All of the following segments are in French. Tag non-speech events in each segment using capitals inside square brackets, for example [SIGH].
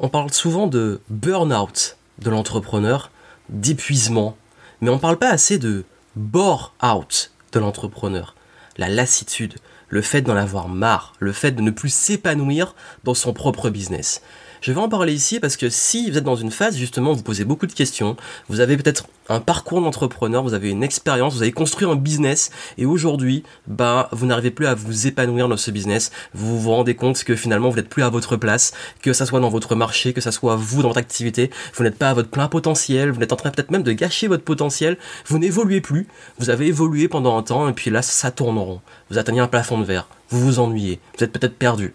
On parle souvent de burn-out de l'entrepreneur, d'épuisement, mais on ne parle pas assez de bore-out de l'entrepreneur, la lassitude, le fait d'en avoir marre, le fait de ne plus s'épanouir dans son propre business. Je vais en parler ici parce que si vous êtes dans une phase justement vous posez beaucoup de questions, vous avez peut-être un parcours d'entrepreneur, vous avez une expérience, vous avez construit un business et aujourd'hui, bah, vous n'arrivez plus à vous épanouir dans ce business. Vous vous rendez compte que finalement vous n'êtes plus à votre place, que ça soit dans votre marché, que ça soit vous dans votre activité, vous n'êtes pas à votre plein potentiel, vous êtes en train peut-être même de gâcher votre potentiel, vous n'évoluez plus, vous avez évolué pendant un temps et puis là ça tourne en rond. Vous atteignez un plafond de verre, vous vous ennuyez, vous êtes peut-être perdu.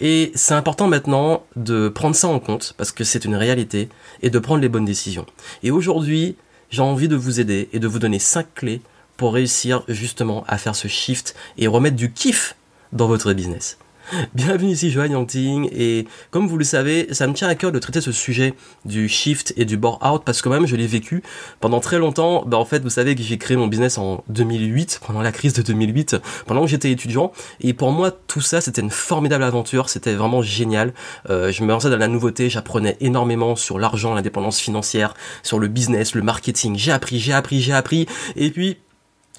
Et c'est important maintenant de prendre ça en compte, parce que c'est une réalité, et de prendre les bonnes décisions. Et aujourd'hui, j'ai envie de vous aider et de vous donner 5 clés pour réussir justement à faire ce shift et remettre du kiff dans votre business. [LAUGHS] Bienvenue ici Johan Yangting et comme vous le savez, ça me tient à cœur de traiter ce sujet du shift et du bore out parce que même je l'ai vécu pendant très longtemps. Bah en fait, vous savez que j'ai créé mon business en 2008, pendant la crise de 2008, pendant que j'étais étudiant et pour moi tout ça c'était une formidable aventure, c'était vraiment génial. Euh, je me lançais dans la nouveauté, j'apprenais énormément sur l'argent, l'indépendance financière, sur le business, le marketing. J'ai appris, j'ai appris, j'ai appris et puis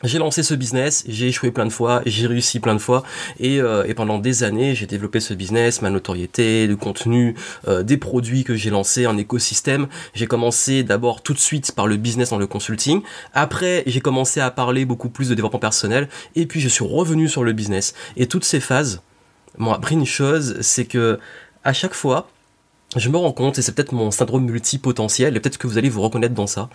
j'ai lancé ce business, j'ai échoué plein de fois, j'ai réussi plein de fois, et, euh, et pendant des années, j'ai développé ce business, ma notoriété, le contenu, euh, des produits que j'ai lancés, un écosystème. J'ai commencé d'abord tout de suite par le business dans le consulting. Après, j'ai commencé à parler beaucoup plus de développement personnel, et puis je suis revenu sur le business. Et toutes ces phases m'ont appris une chose, c'est que à chaque fois, je me rends compte, et c'est peut-être mon syndrome multipotentiel, et peut-être que vous allez vous reconnaître dans ça,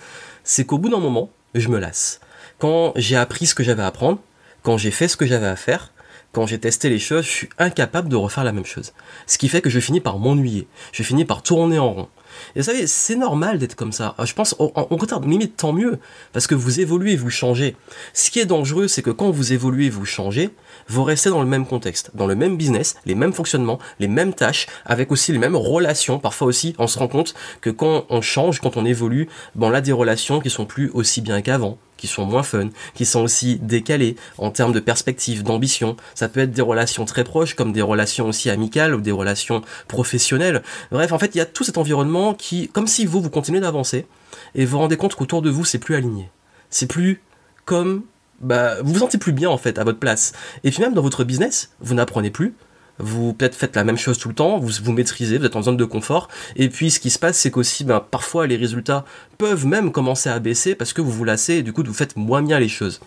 c'est qu'au bout d'un moment, je me lasse quand j'ai appris ce que j'avais à apprendre, quand j'ai fait ce que j'avais à faire, quand j'ai testé les choses, je suis incapable de refaire la même chose. Ce qui fait que je finis par m'ennuyer. Je finis par tourner en rond. Et vous savez, c'est normal d'être comme ça. Je pense, au, contraire, limite, tant mieux. Parce que vous évoluez, vous changez. Ce qui est dangereux, c'est que quand vous évoluez, vous changez, vous restez dans le même contexte, dans le même business, les mêmes fonctionnements, les mêmes tâches, avec aussi les mêmes relations. Parfois aussi, on se rend compte que quand on change, quand on évolue, bon, on a des relations qui sont plus aussi bien qu'avant qui sont moins fun, qui sont aussi décalés en termes de perspective, d'ambition. Ça peut être des relations très proches, comme des relations aussi amicales ou des relations professionnelles. Bref, en fait, il y a tout cet environnement qui, comme si vous, vous continuez d'avancer, et vous vous rendez compte qu'autour de vous, c'est plus aligné. C'est plus comme bah, vous vous sentez plus bien en fait à votre place. Et puis même dans votre business, vous n'apprenez plus, vous peut-être faites la même chose tout le temps, vous vous maîtrisez, vous êtes en zone de confort, et puis ce qui se passe c'est qu'aussi ben, parfois les résultats peuvent même commencer à baisser parce que vous vous lassez et du coup vous faites moins bien les choses.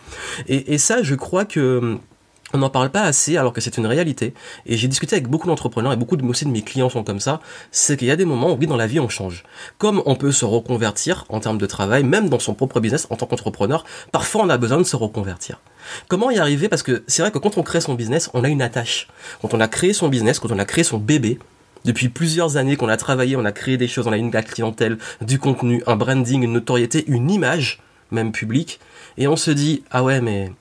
Et, et ça je crois que on n'en parle pas assez alors que c'est une réalité. Et j'ai discuté avec beaucoup d'entrepreneurs et beaucoup de, aussi de mes clients sont comme ça. C'est qu'il y a des moments où oui, dans la vie, on change. Comme on peut se reconvertir en termes de travail, même dans son propre business en tant qu'entrepreneur, parfois on a besoin de se reconvertir. Comment y arriver? Parce que c'est vrai que quand on crée son business, on a une attache. Quand on a créé son business, quand on a créé son bébé, depuis plusieurs années qu'on a travaillé, on a créé des choses, on a une clientèle, du contenu, un branding, une notoriété, une image, même publique, et on se dit, ah ouais, mais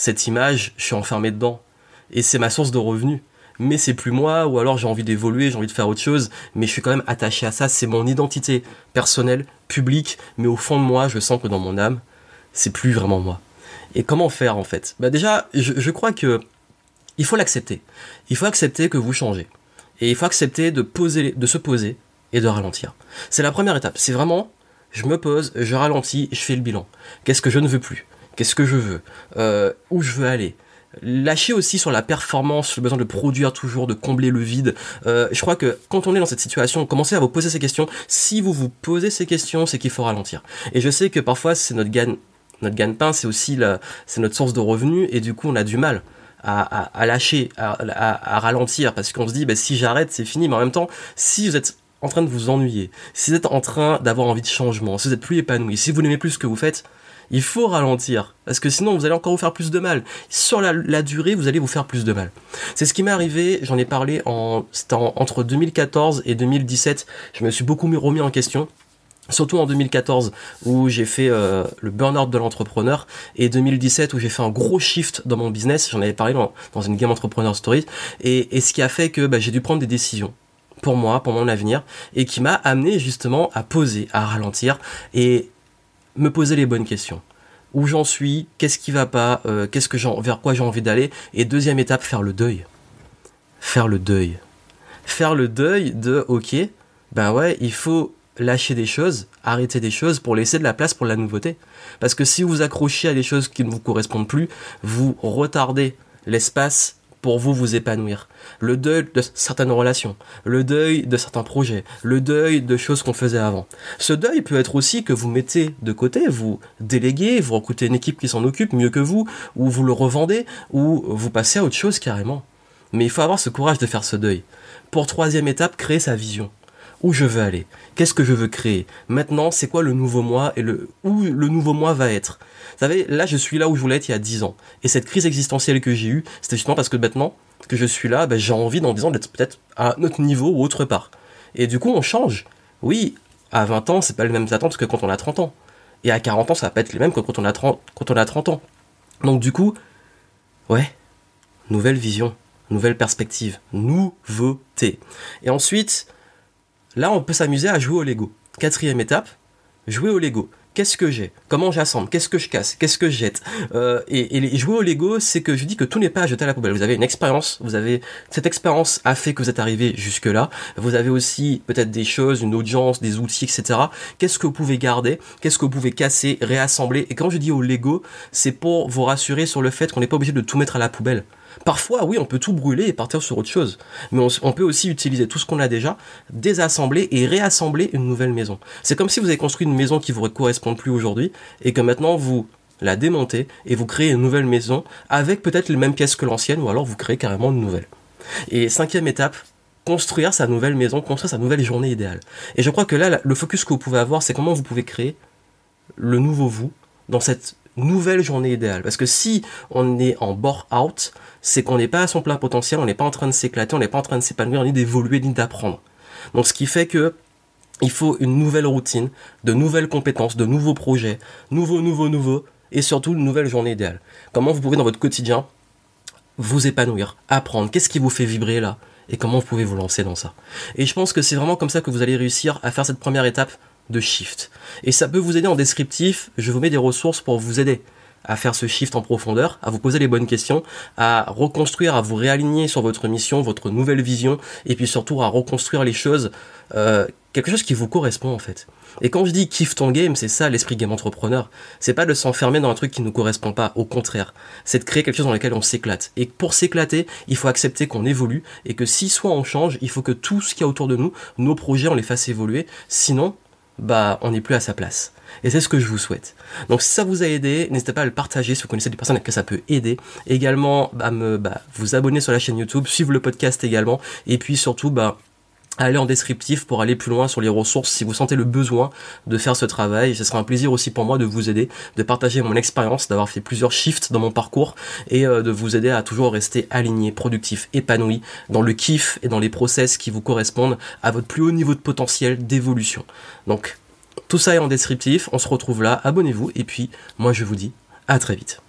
cette image, je suis enfermé dedans. Et c'est ma source de revenus. Mais c'est plus moi, ou alors j'ai envie d'évoluer, j'ai envie de faire autre chose, mais je suis quand même attaché à ça, c'est mon identité personnelle, publique, mais au fond de moi, je sens que dans mon âme, c'est plus vraiment moi. Et comment faire en fait? Bah déjà, je, crois que il faut l'accepter. Il faut accepter que vous changez. Et il faut accepter de, se poser et de ralentir. C'est la première étape. C'est vraiment, je me pose, je ralentis, je fais le bilan. Qu'est-ce que je ne veux plus? Qu'est-ce que je veux? Euh, Où je veux aller? Lâcher aussi sur la performance, le besoin de produire toujours, de combler le vide. Euh, je crois que quand on est dans cette situation, commencez à vous poser ces questions. Si vous vous posez ces questions, c'est qu'il faut ralentir. Et je sais que parfois c'est notre gagne, notre gagne-pain, c'est aussi c'est notre source de revenus, et du coup on a du mal. À, lâcher, à, ralentir, parce qu'on se dit, bah, si j'arrête, c'est fini. Mais en même temps, si vous êtes en train de vous ennuyer, si vous êtes en train d'avoir envie de changement, si vous êtes plus épanoui, si vous n'aimez plus ce que vous faites, il faut ralentir, parce que sinon vous allez encore vous faire plus de mal. Sur la, durée, vous allez vous faire plus de mal. C'est ce qui m'est arrivé, j'en ai parlé en, entre 2014 et 2017, je me suis beaucoup remis en question. Surtout en 2014 où j'ai fait euh, le burn-out de l'entrepreneur et 2017 où j'ai fait un gros shift dans mon business, j'en avais parlé dans, une Game Entrepreneur Story, et, ce qui a fait que bah, j'ai dû prendre des décisions pour moi, pour mon avenir, et qui m'a amené justement à poser, à ralentir, et me poser les bonnes questions. Où j'en suis, qu'est-ce qui va pas, euh, qu'est-ce que vers quoi j'ai envie d'aller, et deuxième étape, faire le deuil. Faire le deuil. faire le deuil de ok, ben ouais, il faut lâcher des choses, arrêter des choses pour laisser de la place pour la nouveauté. Parce que si vous accrochez à des choses qui ne vous correspondent plus, vous retardez l'espace pour vous vous épanouir. Le deuil de certaines relations, le deuil de certains projets, le deuil de choses qu'on faisait avant. Ce deuil peut être aussi que vous mettez de côté, vous déléguez, vous recrutez une équipe qui s'en occupe mieux que vous, ou vous le revendez, ou vous passez à autre chose carrément. Mais il faut avoir ce courage de faire ce deuil. Pour troisième étape, créer sa vision. Où je veux aller? Qu'est-ce que je veux créer? Maintenant, c'est quoi le nouveau moi et le où le nouveau moi va être? Vous savez, là, je suis là où je voulais être il y a 10 ans. Et cette crise existentielle que j'ai eue, c'était justement parce que maintenant que je suis là, ben, j'ai envie dans 10 ans d'être peut-être à un autre niveau ou autre part. Et du coup, on change. Oui, à 20 ans, c'est pas les mêmes attentes que quand on a 30 ans. Et à 40 ans, ça va pas être les mêmes que quand on a 30, quand on a 30 ans. Donc du coup, ouais, nouvelle vision nouvelle perspective, nouveauté. Et ensuite, là, on peut s'amuser à jouer au Lego. Quatrième étape, jouer au Lego. Qu'est-ce que j'ai? Comment j'assemble? Qu'est-ce que je casse? Qu'est-ce que je jette? Euh, et, jouer au Lego, c'est que je dis que tout n'est pas à jeter à la poubelle. Vous avez une expérience, vous avez cette expérience a fait que vous êtes arrivé jusque là. Vous avez aussi peut-être des choses, une audience, des outils, etc. Qu'est-ce que vous pouvez garder? Qu'est-ce que vous pouvez casser, réassembler? Et quand je dis au Lego, c'est pour vous rassurer sur le fait qu'on n'est pas obligé de tout mettre à la poubelle. Parfois, oui, on peut tout brûler et partir sur autre chose. Mais on, peut aussi utiliser tout ce qu'on a déjà, désassembler et réassembler une nouvelle maison. C'est comme si vous avez construit une maison qui vous correspond plus aujourd'hui et que maintenant vous la démontez et vous créez une nouvelle maison avec peut-être les mêmes pièces que l'ancienne ou alors vous créez carrément une nouvelle. Et cinquième étape, construire sa nouvelle maison, construire sa nouvelle journée idéale. Et je crois que là, le focus que vous pouvez avoir, c'est comment vous pouvez créer le nouveau vous dans cette nouvelle journée idéale. Parce que si on est en bore out, c'est qu'on n'est pas à son plein potentiel, on n'est pas en train de s'éclater, on n'est pas en train de s'épanouir, ni d'évoluer, ni d'apprendre. Donc ce qui fait que il faut une nouvelle routine, de nouvelles compétences, de nouveaux projets, nouveaux, nouveaux, nouveaux, et surtout une nouvelle journée idéale. Comment vous pouvez dans votre quotidien vous épanouir, apprendre, qu'est-ce qui vous fait vibrer là, et comment vous pouvez vous lancer dans ça? Et je pense que c'est vraiment comme ça que vous allez réussir à faire cette première étape de shift. Et ça peut vous aider en descriptif, je vous mets des ressources pour vous aider à faire ce shift en profondeur, à vous poser les bonnes questions, à reconstruire, à vous réaligner sur votre mission, votre nouvelle vision, et puis surtout à reconstruire les choses, euh, quelque chose qui vous correspond en fait. Et quand je dis kiff ton game, c'est ça l'esprit game entrepreneur. C'est pas de s'enfermer dans un truc qui ne nous correspond pas, au contraire. C'est de créer quelque chose dans lequel on s'éclate. Et pour s'éclater, il faut accepter qu'on évolue et que si soit on change, il faut que tout ce qu'il y a autour de nous, nos projets, on les fasse évoluer. Sinon, bah on n'est plus à sa place. Et c'est ce que je vous souhaite. Donc si ça vous a aidé, n'hésitez pas à le partager si vous connaissez des personnes à qui ça peut aider. Également, bah, bah, vous abonner sur la chaîne YouTube, suivre le podcast également, et puis surtout, bah, aller en descriptif pour aller plus loin sur les ressources si vous sentez le besoin de faire ce travail. Ce sera un plaisir aussi pour moi de vous aider, de partager mon expérience, d'avoir fait plusieurs shifts dans mon parcours et euh, de vous aider à toujours rester aligné, productif, épanoui dans le kiff et dans les process qui vous correspondent à votre plus haut niveau de potentiel d'évolution. Donc tout ça est en descriptif, on se retrouve là, abonnez-vous et puis moi je vous dis à très vite.